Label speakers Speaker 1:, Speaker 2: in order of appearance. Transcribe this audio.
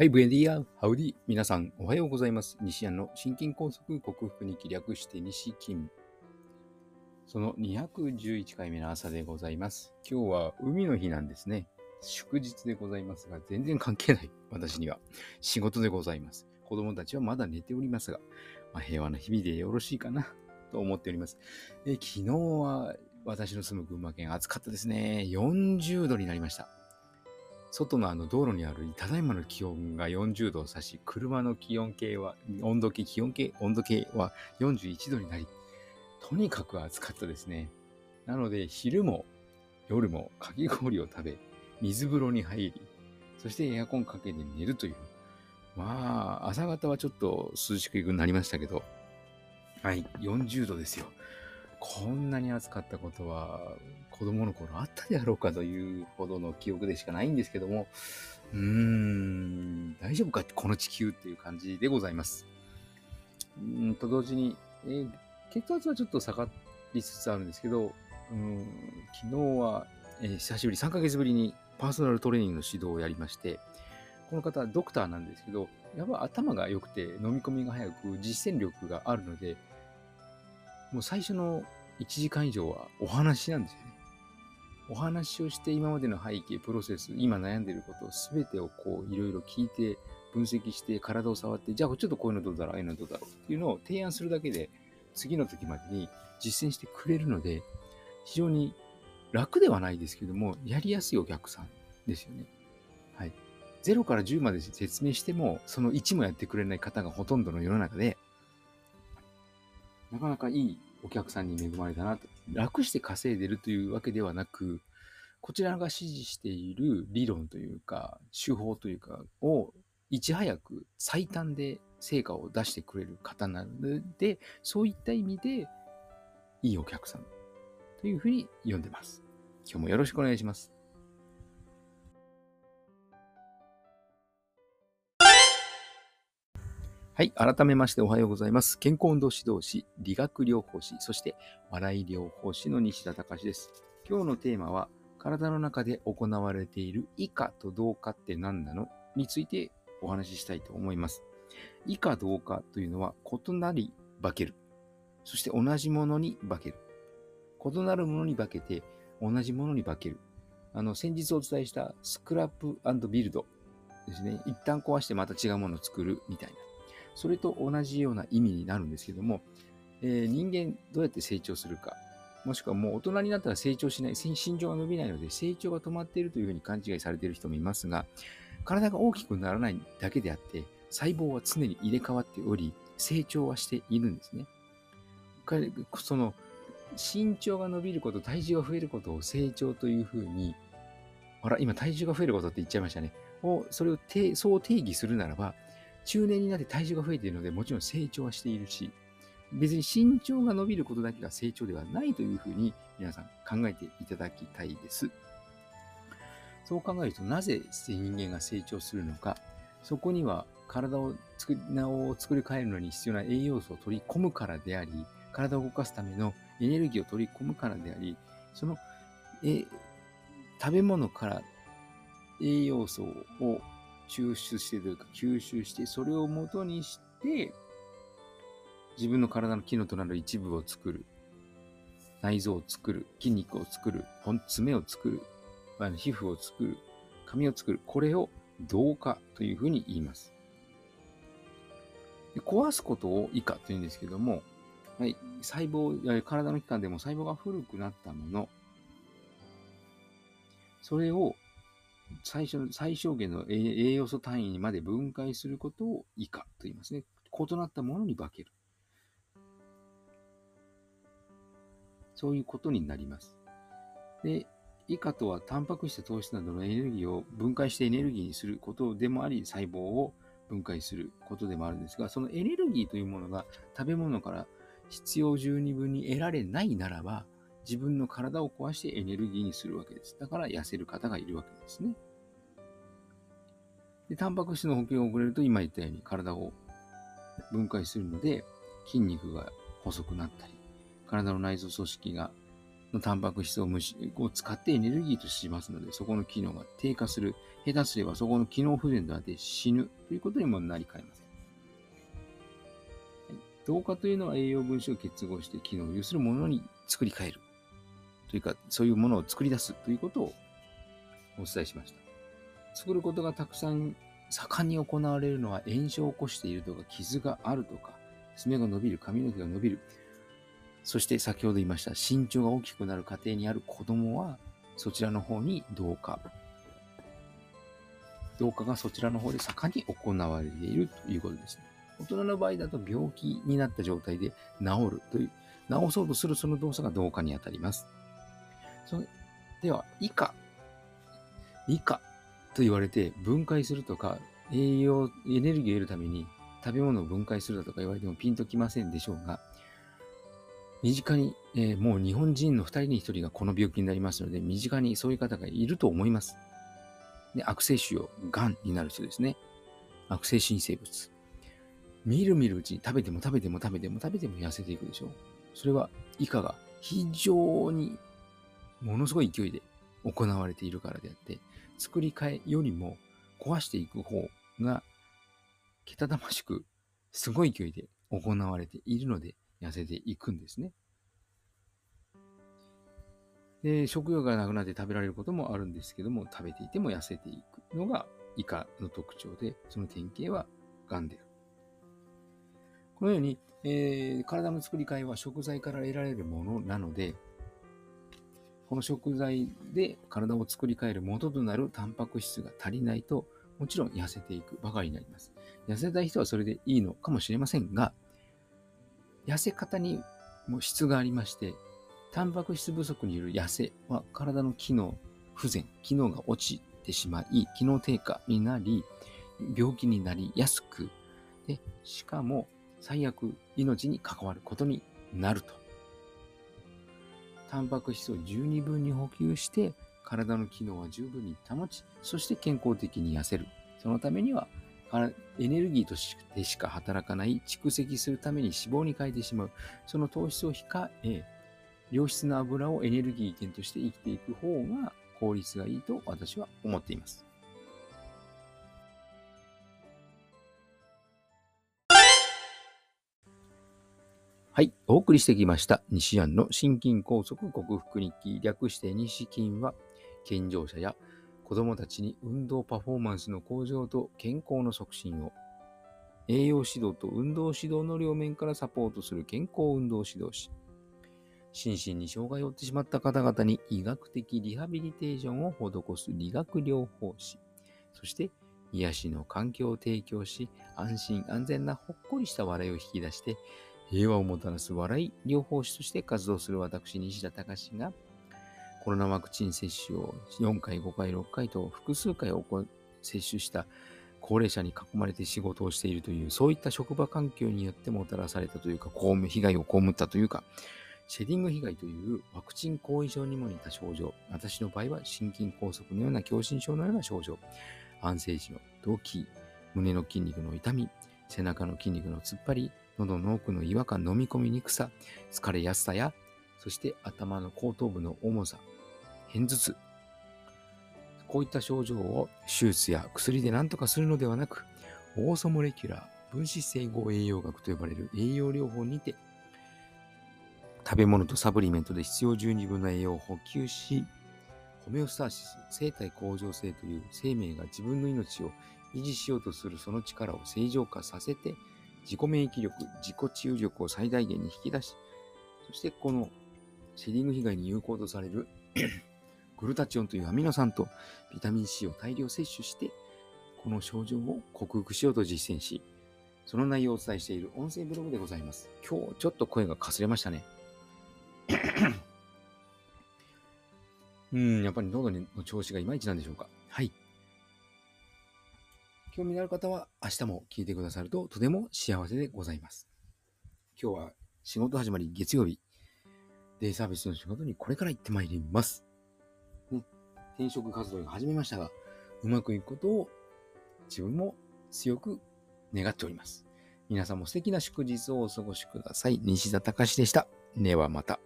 Speaker 1: はい、ブエディア、ハウディ。皆さん、おはようございます。西安の心筋梗塞克服に気略して西金。その211回目の朝でございます。今日は海の日なんですね。祝日でございますが、全然関係ない。私には。仕事でございます。子供たちはまだ寝ておりますが、まあ、平和な日々でよろしいかなと思っております。え昨日は私の住む群馬県暑かったですね。40度になりました。外のあの道路にあるただいまの気温が40度を指し、車の気温計は、温度計、気温計、温度計は41度になり、とにかく暑かったですね。なので、昼も夜もかき氷を食べ、水風呂に入り、そしてエアコンかけて寝るという。まあ、朝方はちょっと涼しくなりましたけど、はい、40度ですよ。こんなに暑かったことは子供の頃あったであろうかというほどの記憶でしかないんですけども、うーん、大丈夫か？この地球っていう感じでございます。うんと同時に、えー血圧はちょっと下がりつつあるんですけど、うん昨日は、えー久しぶり、3ヶ月ぶりにパーソナルトレーニングの指導をやりまして、この方ドクターなんですけど、やっぱ頭が良くて飲み込みが早く実践力があるので、もう最初の1時間以上はお話なんですよね。お話をして今までの背景、プロセス、今悩んでいることを全てをこういろいろ聞いて、分析して、体を触って、じゃあちょっとこういうのどうだろう、ああいうのどうだろうっていうのを提案するだけで、次の時までに実践してくれるので、非常に楽ではないですけども、やりやすいお客さんですよね。はい。0から10まで説明しても、その1もやってくれない方がほとんどの世の中で、なかなかいいお客さんに恵まれたなと。楽して稼いでるというわけではなく、こちらが指示している理論というか、手法というかをいち早く最短で成果を出してくれる方なので、そういった意味でいいお客さんというふうに読んでます。今日もよろしくお願いします。はい。改めましておはようございます。健康運動指導士、理学療法士、そして笑い療法士の西田隆です。今日のテーマは、体の中で行われている以下と同化って何なの？についてお話ししたいと思います。以下同化というのは、異なり化ける。そして同じものに化ける。異なるものに化けて、同じものに化ける。あの、先日お伝えしたスクラップビルドですね。一旦壊してまた違うものを作るみたいな。それと同じような意味になるんですけども、えー人間どうやって成長するか、もしくはもう大人になったら成長しない、身長が伸びないので成長が止まっているというふうに勘違いされている人もいますが、体が大きくならないだけであって、細胞は常に入れ替わっており、成長はしているんですね。その身長が伸びること、体重が増えることを成長というふうに、あら、今体重が増えることって言っちゃいましたね。をそれを定そう定義するならば、中年になって体重が増えているので、もちろん成長はしているし、別に身長が伸びることだけが成長ではないというふうに皆さん考えていただきたいです。そう考えると、なぜ人間が成長するのか、そこには体を作りなお作り変えるのに必要な栄養素を取り込むからであり、体を動かすためのエネルギーを取り込むからであり、そのえ食べ物から栄養素を抽出してというか吸収して、それを元にして、自分の体の機能となる一部を作る。内臓を作る。筋肉を作る。爪を作る。あの皮膚を作る。髪を作る。これを同化というふうに言います。壊すことを以下というんですけども、はい、細胞、体の器官でも細胞が古くなったもの、それを最初の最小限の栄養素単位にまで分解することを以下と言いますね。異なったものに化ける。そういうことになります。で、以下とは、タンパク質、糖質などのエネルギーを分解してエネルギーにすることでもあり、細胞を分解することでもあるんですが、そのエネルギーというものが食べ物から必要十二分に得られないならば、自分の体を壊してエネルギーにするわけです。だから痩せる方がいるわけですね。で、タンパク質の補給が遅れると、今言ったように体を分解するので、筋肉が細くなったり、体の内臓組織がのタンパク質をを使ってエネルギーとしますので、そこの機能が低下する。下手すればそこの機能不全となって死ぬということにもなりかねません。同化というのは栄養分子を結合して機能を有するものに作り変える。というか、そういうものを作り出すということをお伝えしました。作ることがたくさん盛んに行われるのは炎症を起こしているとか、傷があるとか、爪が伸びる、髪の毛が伸びる。そして先ほど言いました、身長が大きくなる過程にある子供は、そちらの方に同化。同化がそちらの方で盛んに行われているということですね。大人の場合だと病気になった状態で治るという、治そうとするその動作が同化にあたります。そでは、以下。以下と言われて分解するとか、栄養、エネルギーを得るために食べ物を分解するだとか言われてもピンときませんでしょうが、身近に、えー、もう日本人の2人に1人がこの病気になりますので、身近にそういう方がいると思います。で悪性腫瘍、癌になる人ですね。悪性新生物。みるみるうちに食べても食べても食べても食べても痩せていくでしょう。それは以下が非常にものすごい勢いで行われているからであって、作り変えよりも壊していく方が、けたたましく、すごい勢いで行われているので、痩せていくんですね。で、食欲がなくなって食べられることもあるんですけども、食べていても痩せていくのがイカの特徴で、その典型は癌である。このように、えー、体の作り変えは食材から得られるものなので、この食材で体を作り変える元となるタンパク質が足りないと、もちろん痩せていくばかりになります。痩せたい人はそれでいいのかもしれませんが、痩せ方にも質がありまして、タンパク質不足による痩せは体の機能不全、機能が落ちてしまい、機能低下になり、病気になりやすく、でしかも最悪命に関わることになると。タンパク質を十二分に補給して、体の機能は十分に保ち、そして健康的に痩せる。そのためにはエネルギーとしてしか働かない蓄積するために脂肪に変えてしまう。その糖質を控え、良質な油をエネルギー源として生きていく方が効率がいいと私は思っています。はい。お送りしてきました。西安の心筋梗塞克服日記略して西筋は、健常者や子供たちに運動パフォーマンスの向上と健康の促進を、栄養指導と運動指導の両面からサポートする健康運動指導士、心身に障害を負ってしまった方々に医学的リハビリテーションを施す理学療法士、そして癒しの環境を提供し、安心安全なほっこりした笑いを引き出して、平和をもたらす笑い療法士として活動する私、西田隆が、コロナワクチン接種を4回、5回、6回と複数回接種した高齢者に囲まれて仕事をしているという、そういった職場環境によってもたらされたというか、被害を被ったというか、シェディング被害というワクチン後遺症にも似た症状、私の場合は心筋梗塞のような狭心症のような症状、安静時の動悸、胸の筋肉の痛み、背中の筋肉の突っ張り、喉の奥の違和感、飲み込みにくさ、疲れやすさや、そして頭の後頭部の重さ、片頭痛。こういった症状を手術や薬で何とかするのではなく、オーソモレキュラー分子整合栄養学と呼ばれる栄養療法にて、食べ物とサプリメントで必要十二分な栄養を補給し、ホメオスターシス、生体向上性という生命が自分の命を維持しようとするその力を正常化させて、自己免疫力、自己治癒力を最大限に引き出し、そしてこのシェディング被害に有効とされる グルタチオンというアミノ酸とビタミン C を大量摂取して、この症状を克服しようと実践し、その内容をお伝えしている音声ブログでございます。今日ちょっと声がかすれましたね。うん、やっぱり喉の調子がいまいちなんでしょうか。はい。興味のある方は明日も聞いてくださるととても幸せでございます。今日は仕事始まり月曜日、デイサービスの仕事にこれから行ってまいります。転職活動が始めましたが、うまくいくことを自分も強く願っております。皆さんも素敵な祝日をお過ごしください。西田隆でした。ではまた。